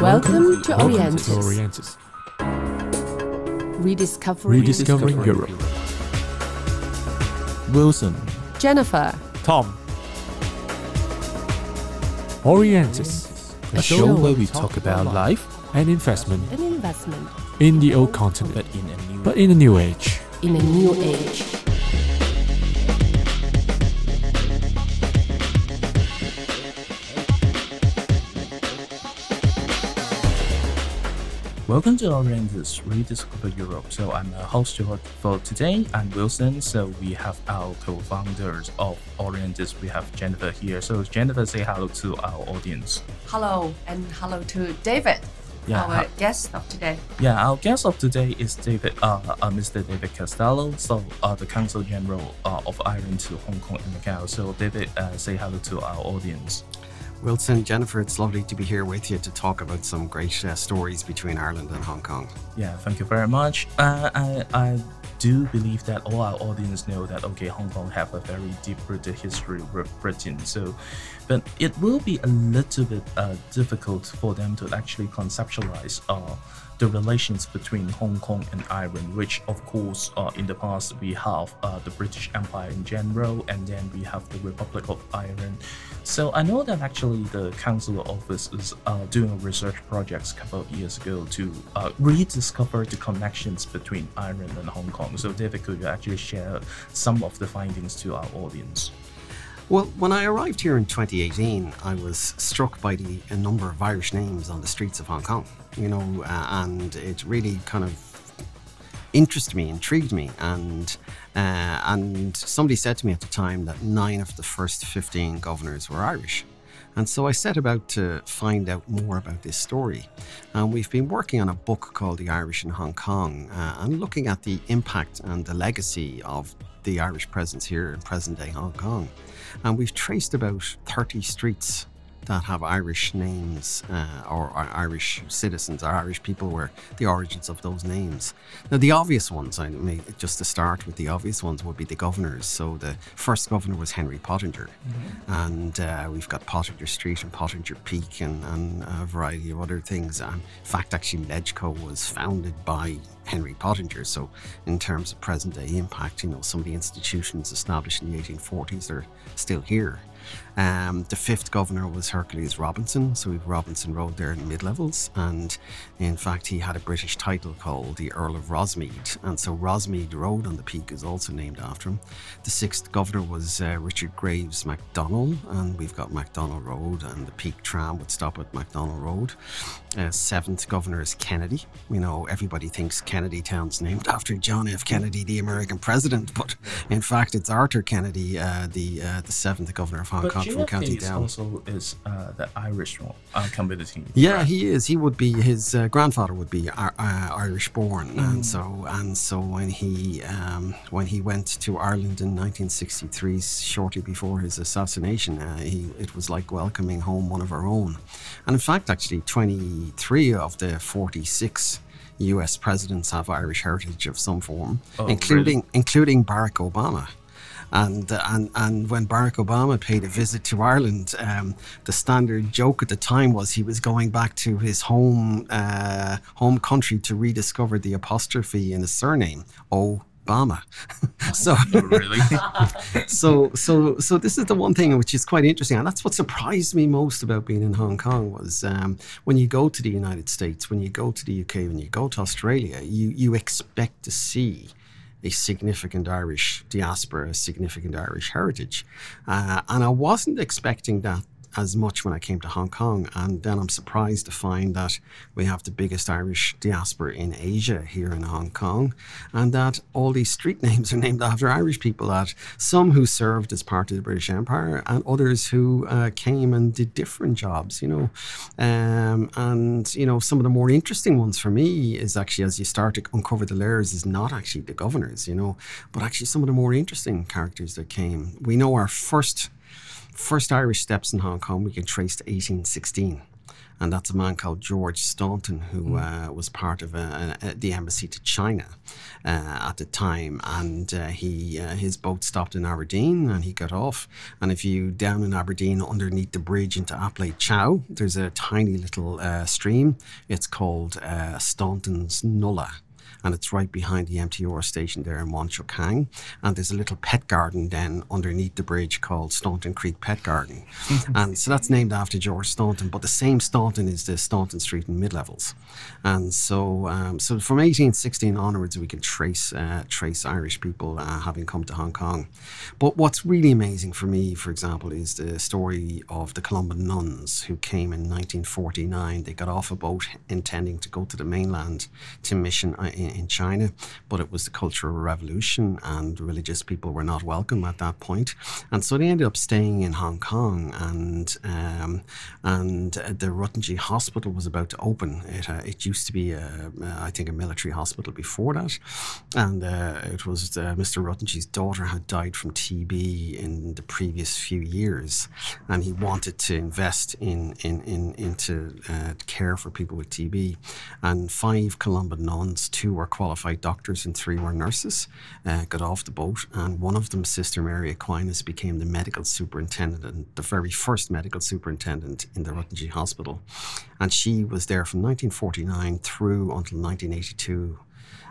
Welcome to Welcome Orientis. to Orientis. Rediscovering Rediscovering Europe. Wilson. Jennifer. Tom. Orientis. A show where we talk about life, and investment An investment in the old continent, but in a new but in a new age. in a new age. Welcome to Orientis Rediscover Europe. So I'm a host for- for today. I'm Wilson. So we have our co-founders of Orientis. We have Jennifer here. So Jennifer, say hello to our audience. Hello and hello to David, Yeah, our guest of today. Yeah, our guest of today is David, uh, uh Mr. David Costello. So uh, the Consul General uh, of Ireland to Hong Kong and Macau. So David, uh, say hello to our audience. Wilson, Jennifer, it's lovely to be here with you to talk about some great uh, stories between Ireland and Hong Kong. Yeah, thank you very much. Uh, I, I do believe that all our audience know that okay, Hong Kong have a very deep-rooted history with Britain. So, but it will be a little bit uh, difficult for them to actually conceptualize uh, the relations between Hong Kong and Ireland, which of course uh, in the past we have uh, the British Empire in general, and then we have the Republic of Ireland. So I know that actually the Consular Office is uh, doing a research projects a couple of years ago to uh, rediscover the connections between Ireland and Hong Kong. So David, could you actually share some of the findings to our audience? Well, when I arrived here in 2018, I was struck by the number of Irish names on the streets of Hong Kong. You know, uh, and it really kind of interested me, intrigued me, and uh, and somebody said to me at the time that nine of the first 15 governors were Irish. And so I set about to find out more about this story. And we've been working on a book called The Irish in Hong Kong uh, and looking at the impact and the legacy of the Irish presence here in present day Hong Kong. And we've traced about 30 streets that have Irish names uh, or are Irish citizens or Irish people were the origins of those names. Now, the obvious ones, I mean, just to start with, the obvious ones would be the governors. So the first governor was Henry Pottinger, and uh, we've got Pottinger Street and Pottinger Peak and, and a variety of other things. Um, in fact, actually, Legco was founded by Henry Pottinger. So, in terms of present day impact, you know, some of the institutions established in the 1840s are still here. Um, the fifth governor was Hercules Robinson, so Robinson Road there in mid levels, and in fact, he had a British title called the Earl of Rosmead, and so Rosmead Road on the peak is also named after him. The sixth governor was uh, Richard Graves MacDonnell, and we've got MacDonnell Road, and the peak tram would stop at MacDonnell Road. Uh, seventh governor is Kennedy. You know, everybody thinks Kennedy Town's named after John F. Kennedy, the American president, but in fact, it's Arthur Kennedy, uh, the uh, the seventh governor But Kong from County Down. also is uh, the Irish uh, community. Yeah, right? he is. He would be. His uh, grandfather would be uh, uh, Irish born, Mm. and so and so when he um, when he went to Ireland in 1963, shortly before his assassination, uh, he it was like welcoming home one of our own. And in fact, actually, 23 of the 46 U.S. presidents have Irish heritage of some form, Oh, including including Barack Obama. And, and and when Barack Obama paid a visit to Ireland, um, the standard joke at the time was he was going back to his home uh, home country to rediscover the apostrophe in his surname, Obama. so Oh, really? so so so this is the one thing which is quite interesting and that's what surprised me most about being in hong kong was um, when you go to the united states when you go to the uk when you go to australia you you expect to see a significant Irish diaspora, a significant Irish heritage. Uh, and I wasn't expecting that as much when I came to Hong Kong. And then I'm surprised to find that we have the biggest Irish diaspora in Asia here in Hong Kong, and that all these street names are named after Irish people. That some who served as part of the British Empire, and others who uh, came and did different jobs. You know, um, and you know some of the more interesting ones for me is actually as you start to uncover the layers is not actually the governors. You know, but actually some of the more interesting characters that came. We know our first first Irish steps in Hong Kong we can trace to 1816. and that's a man called George Staunton, who uh, was part of uh, uh, the embassy to China uh, at the time. And uh, he uh, his boat stopped in Aberdeen, and he got off. And if you down in Aberdeen, underneath the bridge into Ap Lei Chau, there's a tiny little uh, stream. It's called uh, Staunton's Nullah and it's right behind the MTR station there in Wong Chuk Hang. And there's a little pet garden then underneath the bridge called Staunton Creek Pet Garden. and so that's named after George Staunton, but the same Staunton is the Staunton Street in mid levels. And so, um, so from 1816 onwards, we can trace uh, trace Irish people uh, having come to Hong Kong. But what's really amazing for me, for example, is the story of the Columban nuns who came in 1949. They got off a boat intending to go to the mainland to mission uh, in, in China, but it was the Cultural Revolution and religious people were not welcome at that point. And so they ended up staying in Hong Kong, and um, and uh, the Ruttonjee Hospital was about to open. It, uh, it used to be, a, uh, I think, a military hospital before that, and uh, it was uh, Mr. Ruttonjee's daughter had died from TB in the previous few years, and he wanted to invest in in, in into uh, care for people with TB, and five Columban nuns, two were qualified doctors and three were nurses, uh, got off the boat, and one of them, Sister Mary Aquinas, became the medical superintendent and the very first medical superintendent in the Ruttonjee Hospital, and she was there from 1949 through until 1982.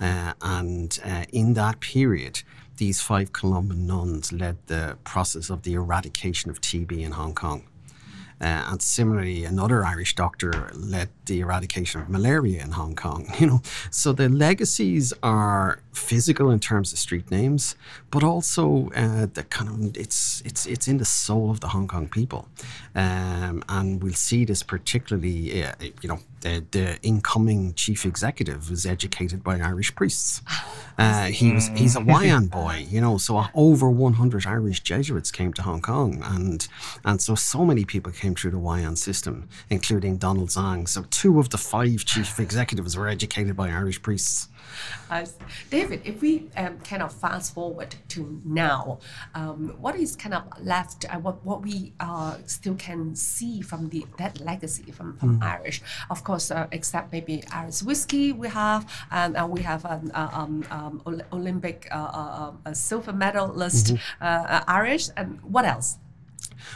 Uh, and uh, in that period, these five Columban nuns led the process of the eradication of TB in Hong Kong. Uh, and similarly, another Irish doctor led the eradication of malaria in Hong Kong. You know, so the legacies are physical in terms of street names, but also uh, the kind of it's it's it's in the soul of the Hong Kong people, um, and we'll see this particularly. Uh, you know, the, the incoming chief executive was educated by Irish priests. Uh, he was he's a Wah Yan boy, you know. So over 100 Irish Jesuits came to Hong Kong, and and so so many people came through the Wah Yan system, including Donald Tsang. So two of the five chief executives were educated by Irish priests. Uh, David, if we um, kind of fast forward to now, um, what is kind of left? Uh, what what we uh, still can see from the that legacy from, from Irish, of course, uh, except maybe Irish whiskey we have, and uh, we have an uh, um, um, Olympic uh, silver medalist uh, uh, Irish, and what else?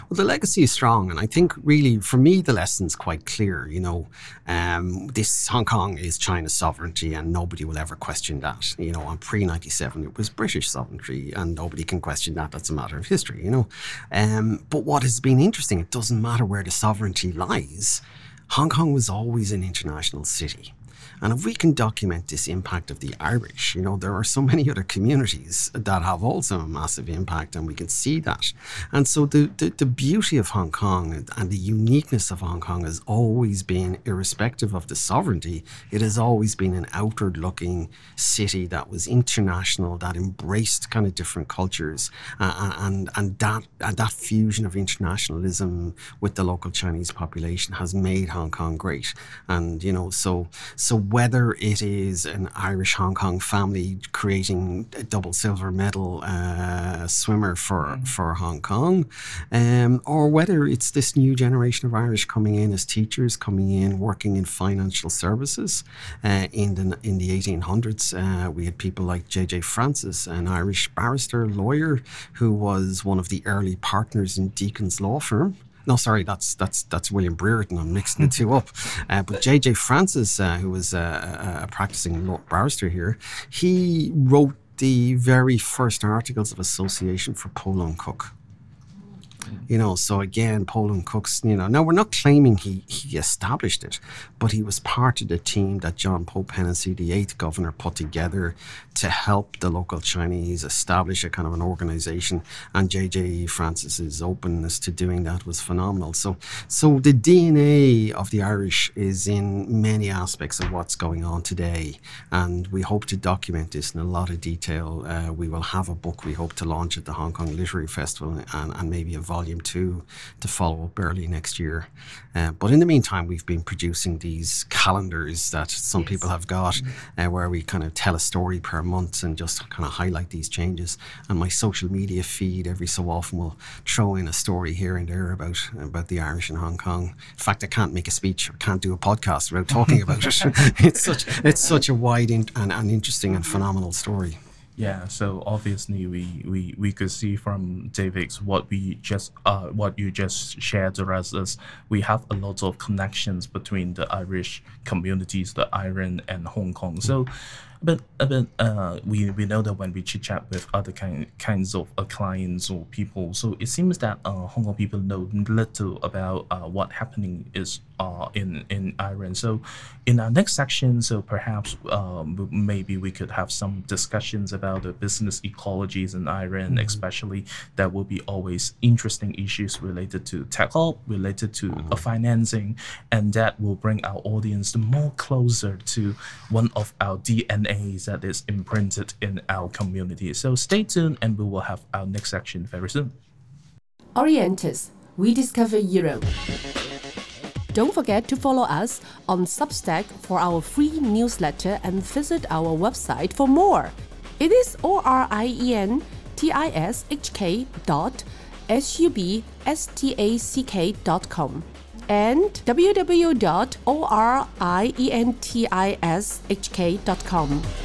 Well, the legacy is strong, and I think really for me the lesson's quite clear. You know, um, this Hong Kong is China's sovereignty, and nobody will ever question that. You know, on pre ninety seven it was British sovereignty, and nobody can question that. That's a matter of history. You know, um, but what has been interesting, it doesn't matter where the sovereignty lies. Hong Kong was always an international city. And if we can document this impact of the Irish, you know, there are so many other communities that have also a massive impact, and we can see that. And so the, the, the beauty of Hong Kong and the uniqueness of Hong Kong has always been, irrespective of the sovereignty, it has always been an outward looking city that was international, that embraced kind of different cultures. Uh, and, and, that, and that fusion of internationalism with the local Chinese population has made Hong Kong great. And, you know, so, so whether it is an Irish Hong Kong family creating a double silver medal uh, swimmer for, for Hong Kong, um, or whether it's this new generation of Irish coming in as teachers, coming in working in financial services. Uh, in the in the 1800s, uh, we had people like J.J. Francis, an Irish barrister, lawyer, who was one of the early partners in Deacon's law firm. No, sorry, that's that's that's William Brereton. I'm mixing the two up. Uh, but J.J. Francis, uh, who was uh, a, a practicing law barrister here, he wrote the very first articles of association for Po Leung Kuk. You know, so again, Po Leung Kuks, you know, now we're not claiming he, he established it, but he was part of the team that John Pope Hennessy, the eighth governor, put together to help the local Chinese establish a kind of an organization. And JJ Francis's openness to doing that was phenomenal. So, so the DNA of the Irish is in many aspects of what's going on today. And we hope to document this in a lot of detail. Uh, we will have a book we hope to launch at the Hong Kong Literary Festival and, and maybe a volume two to follow up early next year. Uh, but in the meantime, we've been producing these calendars that some people have got uh, where we kind of tell a story per month and just kind of highlight these changes. And my social media feed every so often will throw in a story here and there about about the Irish in Hong Kong. In fact, I can't make a speech or can't do a podcast without talking about it. it's such it's such a wide in, and, and interesting and phenomenal story. Yeah, so obviously we, we, we could see from David's what we just uh what you just shared with us is we have a lot of connections between the Irish communities, the Ireland and Hong Kong. So but uh, but uh we, we know that when we chit chat with other kind kinds of uh, clients or people, so it seems that uh, Hong Kong people know little about uh, what happening is uh, in in Ireland. So in our next section, so perhaps um, maybe we could have some discussions about the business ecologies in Ireland, especially that will be always interesting issues related to tech up, related to uh, financing, and that will bring our audience more closer to one of our DNAs that is imprinted in our community. So stay tuned, and we will have our next section very soon. Orientis, we discover Europe. Don't forget to follow us on Substack for our free newsletter and visit our website for more. It is O R I E N T I S H K dot S U B S T A C K dot com and www.orientisHK.com.